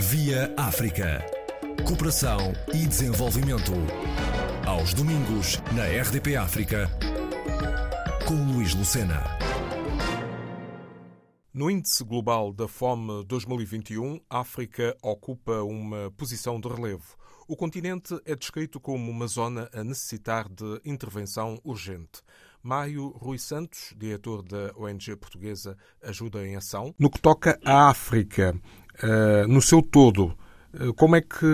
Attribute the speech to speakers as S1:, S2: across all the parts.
S1: Via África. Cooperação e desenvolvimento. Aos domingos, na RDP África, com Luís Lucena.
S2: No Índice Global da Fome 2021, a África ocupa uma posição de relevo. O continente é descrito como uma zona a necessitar de intervenção urgente. Maio Rui Santos, diretor da ONG portuguesa Ajuda em Ação. No que toca à África, no seu todo, eh, como é que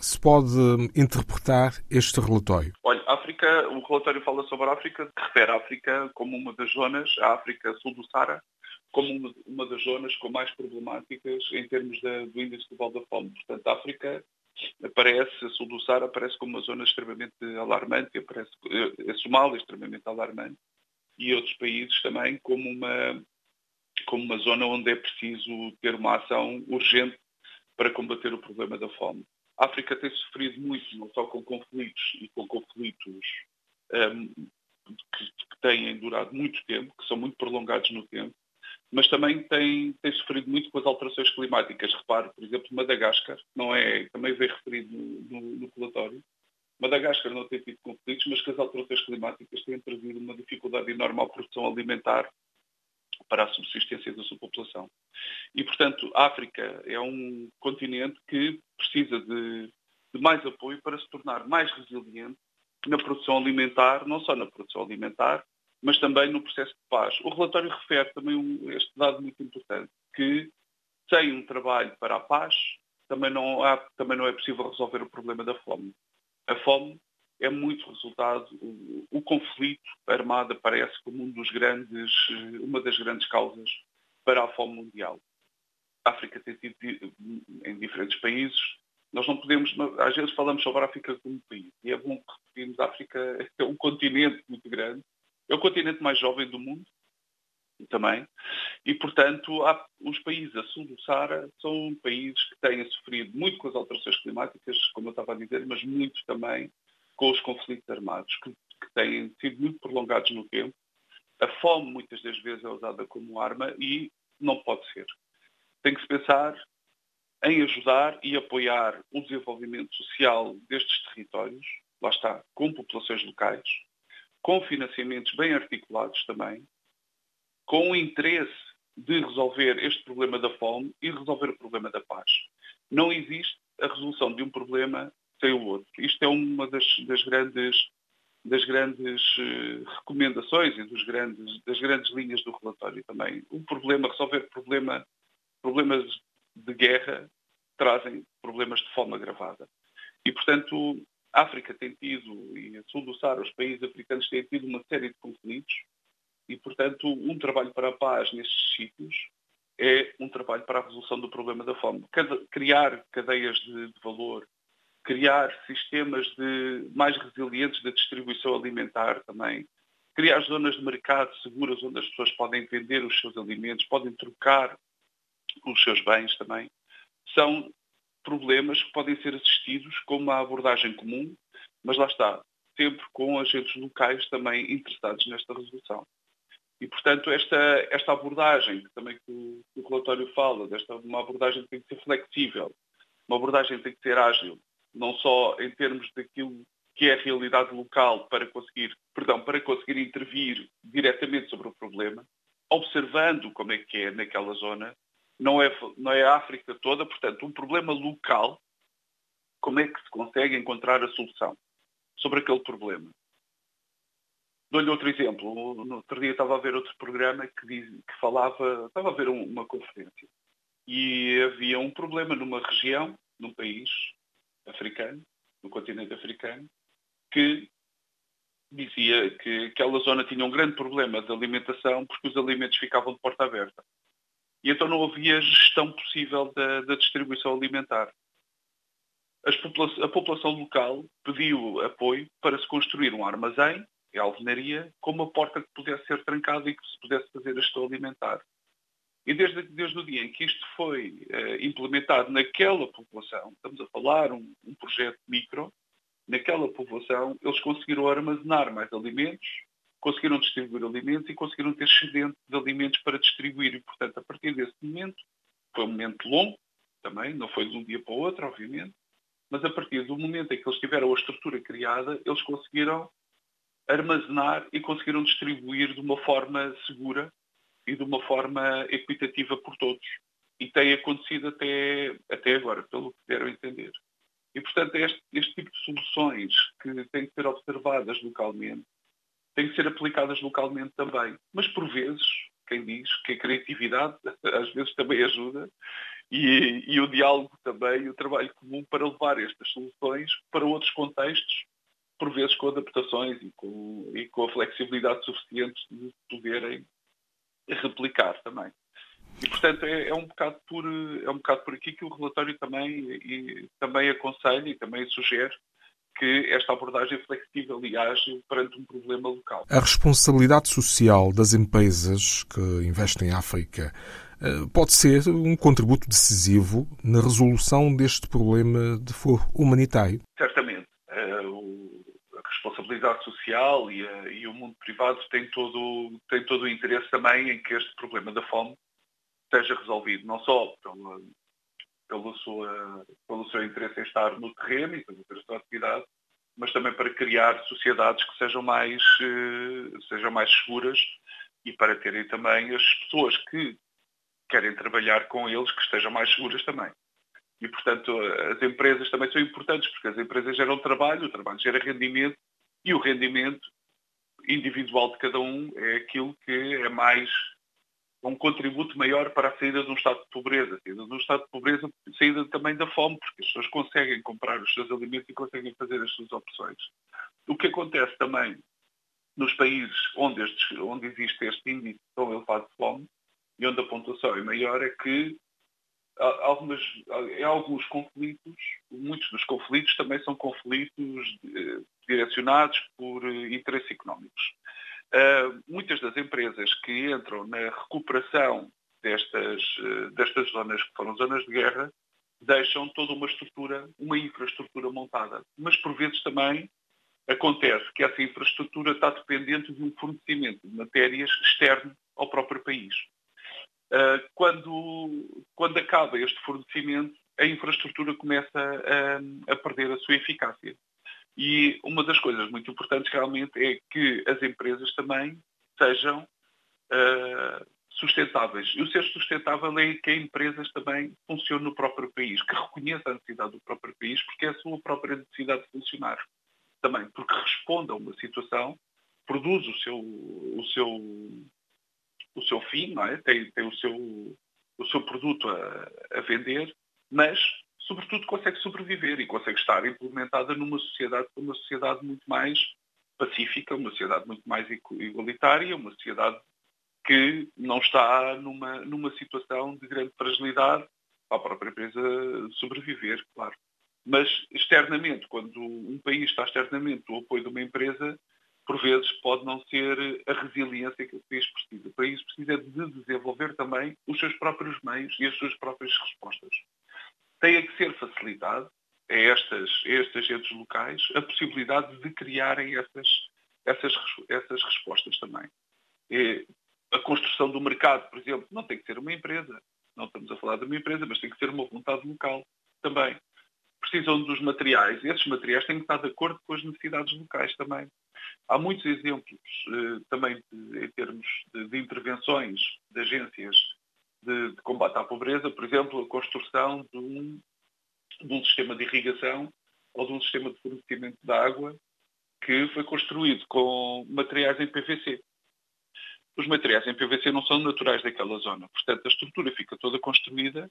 S2: se pode interpretar este relatório?
S3: Olha, África, o relatório fala sobre a África, refere a África como uma das zonas, a África Sul do Sara, como uma, das zonas com mais problemáticas em termos do índice global da fome. Portanto, a África aparece, a sul do Sara aparece como uma zona extremamente alarmante, aparece a eh, Somália extremamente alarmante e outros países também como uma, como uma zona onde é preciso ter uma ação urgente para combater o problema da fome. A África tem sofrido muito, não só com conflitos e com conflitos um, ehm, que, que têm durado muito tempo, que são muito prolongados no tempo, mas também tem, tem sofrido muito com as alterações climáticas. Repare, por exemplo, Madagascar, não é, também veio referido no, no, no relatório, Madagascar não tem tido conflitos, mas que as alterações climáticas têm trazido uma dificuldade enorme à produção alimentar para a subsistência da sua população. E, portanto, a África é um continente que precisa de, de mais apoio para se tornar mais resiliente na produção alimentar, não só na produção alimentar, mas também no processo de paz. O relatório refere também um, este dado muito importante, que sem um trabalho para a paz, também não, há, também não é possível resolver o problema da fome. A fome é muito resultado, o, o conflito armado aparece como um dos grandes, uma das grandes causas para a fome mundial. A África tem tido em diferentes países, nós não podemos, às vezes falamos sobre a África como um país, e é bom que repetimos, a África é um continente muito grande, é o continente mais jovem do mundo, também, e portanto há, os países a sul do Saara são países que têm sofrido muito com as alterações climáticas, como eu estava a dizer, mas muito também com os conflitos armados, que, que têm sido muito prolongados no tempo. A fome muitas das vezes é usada como arma e não pode ser. Tem que se pensar em ajudar e apoiar o desenvolvimento social destes territórios, lá está, com populações locais, com financiamentos bem articulados também, com o interesse de resolver este problema da fome e resolver o problema da paz. Não existe a resolução de um problema é uma das, das grandes, das grandes uh, recomendações e dos grandes, das grandes linhas do relatório também. O problema, resolver problema, problemas de guerra trazem problemas de fome agravada. E, portanto, a África tem tido, e a sul do Saara, os países africanos têm tido uma série de conflitos e, portanto, um trabalho para a paz nestes sítios é um trabalho para a resolução do problema da fome. criar cadeias de, de valor, criar sistemas de, mais resilientes da distribuição alimentar também, criar zonas de mercado seguras onde as pessoas podem vender os seus alimentos, podem trocar os seus bens também, são problemas que podem ser assistidos com uma abordagem comum, mas lá está, sempre com agentes locais também interessados nesta resolução. E, portanto, esta, esta abordagem, que também que o, que o relatório fala, desta uma abordagem que tem que ser flexível, uma abordagem que tem que ser ágil, não só em termos daquilo que é a realidade local para conseguir, perdão, para conseguir intervir diretamente sobre o problema, observando como é que é naquela zona, não é, não é a África toda, portanto, um problema local, como é que se consegue encontrar a solução sobre aquele problema? Dou-lhe outro exemplo. No outro dia estava a ver outro programa que, diz, que falava, estava a ver uma conferência e havia um problema numa região, num país africano, no continente africano, que dizia que aquela zona tinha um grande problema de alimentação porque os alimentos ficavam de porta aberta e então não havia gestão possível da, da distribuição alimentar. Popula a população local pediu apoio para se construir um armazém, em alvenaria, com uma porta que pudesse ser trancada e que se pudesse fazer a gestão alimentar. E desde, desde o dia em que isto foi eh, implementado naquela população, estamos a falar um, um projeto micro, naquela população eles conseguiram armazenar mais alimentos, conseguiram distribuir alimentos e conseguiram ter excedente de alimentos para distribuir. E, portanto, a partir desse momento, foi um momento longo, também, não foi de um dia para o outro, obviamente, mas a partir do momento em que eles tiveram a estrutura criada, eles conseguiram armazenar e conseguiram distribuir de uma forma segura e de uma forma equitativa por todos. E tem acontecido até, até agora, pelo que deram entender. E, portanto, este, este tipo de soluções que têm que ser observadas localmente, têm que ser aplicadas localmente também. Mas, por vezes, quem diz que a criatividade às vezes também ajuda e, e, o diálogo também, o trabalho comum para levar estas soluções para outros contextos, por vezes com adaptações e com, e com a flexibilidade suficiente de poderem replicar também. E, portanto, é, é, um bocado por, é um bocado por aqui que o relatório também, e, também aconselha e também sugere que esta abordagem flexível e ágil perante um problema local.
S2: A responsabilidade social das empresas que investem em África eh, pode ser um contributo decisivo na resolução deste problema de foro humanitário?
S3: Certamente. Eh, responsabilidade social e, a, e, o mundo privado têm todo, têm todo o interesse também em que este problema da fome seja resolvido, não só pela, pelo, sua, pelo seu interesse em estar no terreno e fazer a sua atividade, mas também para criar sociedades que sejam mais, uh, sejam mais seguras e para terem também as pessoas que querem trabalhar com eles que estejam mais seguras também. E, portanto, as empresas também são importantes, porque as empresas geram trabalho, o trabalho gera rendimento, e o rendimento individual de cada um é aquilo que é mais um contributo maior para a saída de um estado de pobreza, saída de um estado de pobreza, saída também da fome, porque as pessoas conseguem comprar os seus alimentos e conseguem fazer as suas opções. O que acontece também nos países onde, estes, onde existe este índice tão elevado de fome e onde a pontuação é maior é que algumas, em alguns conflitos, muitos dos conflitos também são conflitos eh, direcionados por eh, interesses económicos. Uh, muitas das empresas que entram na recuperação destas, uh, destas zonas que foram zonas de guerra deixam toda uma estrutura, uma infraestrutura montada. Mas por vezes também acontece que essa infraestrutura está dependente de um fornecimento de matérias externo ao próprio país. Uh, quando, quando acaba este fornecimento, a infraestrutura começa a, a perder a sua eficácia. E uma das coisas muito importantes realmente é que as empresas também sejam uh, sustentáveis. E o ser sustentável é que as empresas também funcionem no próprio país, que reconheça a necessidade do próprio país, porque é a sua própria necessidade de funcionar. Também, porque responde a uma situação, produz o seu, o seu, o seu fim, é? tem, tem o, seu, o seu produto a, a vender, mas sobretudo, consegue sobreviver e consegue estar implementada numa sociedade, uma sociedade muito mais pacífica, uma sociedade muito mais igualitária, uma sociedade que não está numa, numa situação de grande fragilidade para a própria empresa sobreviver, claro. Mas externamente, quando um país está externamente do apoio de uma empresa, por vezes pode não ser a resiliência que o país precisa. O país precisa de desenvolver também os seus próprios meios e as suas próprias respostas tem que ser facilitado a, estas, a estes agentes locais a possibilidade de criarem essas, essas, essas respostas também. E a construção do mercado, por exemplo, não tem que ser uma empresa. Não estamos a falar de uma empresa, mas tem que ser uma vontade local também. Precisam dos materiais. Esses materiais têm que estar de acordo com as necessidades locais também. Há muitos exemplos eh, também de, em termos de, de intervenções de agências de, de, combate à pobreza, por exemplo, a construção de um, de um sistema de irrigação ou de um sistema de fornecimento de água que foi construído com materiais em PVC. Os materiais em PVC não são naturais daquela zona, portanto a estrutura fica toda construída,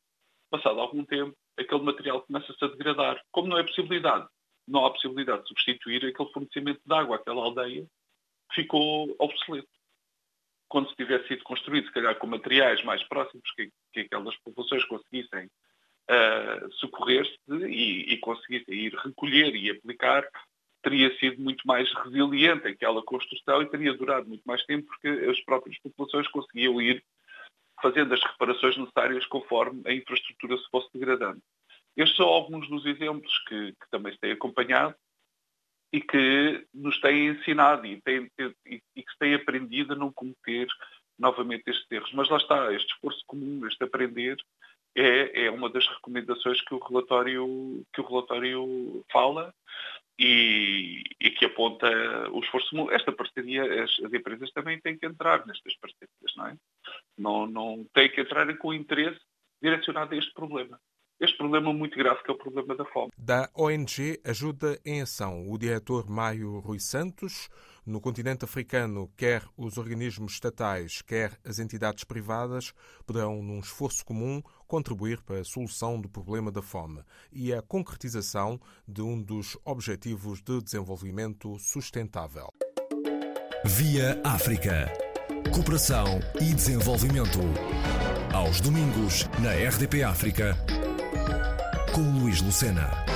S3: passado algum tempo, aquele material começa-se a degradar. Como não é possibilidade, não há possibilidade de substituir aquele fornecimento de água àquela aldeia, ficou obsoleto quando se tivesse sido construído, se calhar com materiais mais próximos que, que aquelas populações conseguissem uh, socorrer-se e, e conseguissem ir recolher e aplicar, teria sido muito mais resiliente aquela construção e teria durado muito mais tempo porque as próprias populações conseguiam ir fazendo as reparações necessárias conforme a infraestrutura se fosse degradando. Estes são alguns dos exemplos que, que também se têm acompanhado e que nos têm ensinado e, têm, e, e que se têm aprendido a não cometer novamente estes erros. Mas lá está, este esforço comum, este aprender, é, é uma das recomendações que o relatório, que o relatório fala e, e, que aponta o esforço. Esta parceria, as, as, empresas também têm que entrar nestas parcerias, não é? Não, não têm que entrar com interesse direcionado a este problema. Este problema muito grave que é o problema da fome.
S2: Da ONG Ajuda em Ação, o diretor Maio Rui Santos no continente africano, quer os organismos estatais, quer as entidades privadas poderão, num esforço comum, contribuir para a solução do problema da fome e a concretização de um dos Objetivos de Desenvolvimento Sustentável.
S1: Via África. Cooperação e desenvolvimento. Aos domingos, na RDP África, com Luís Lucena.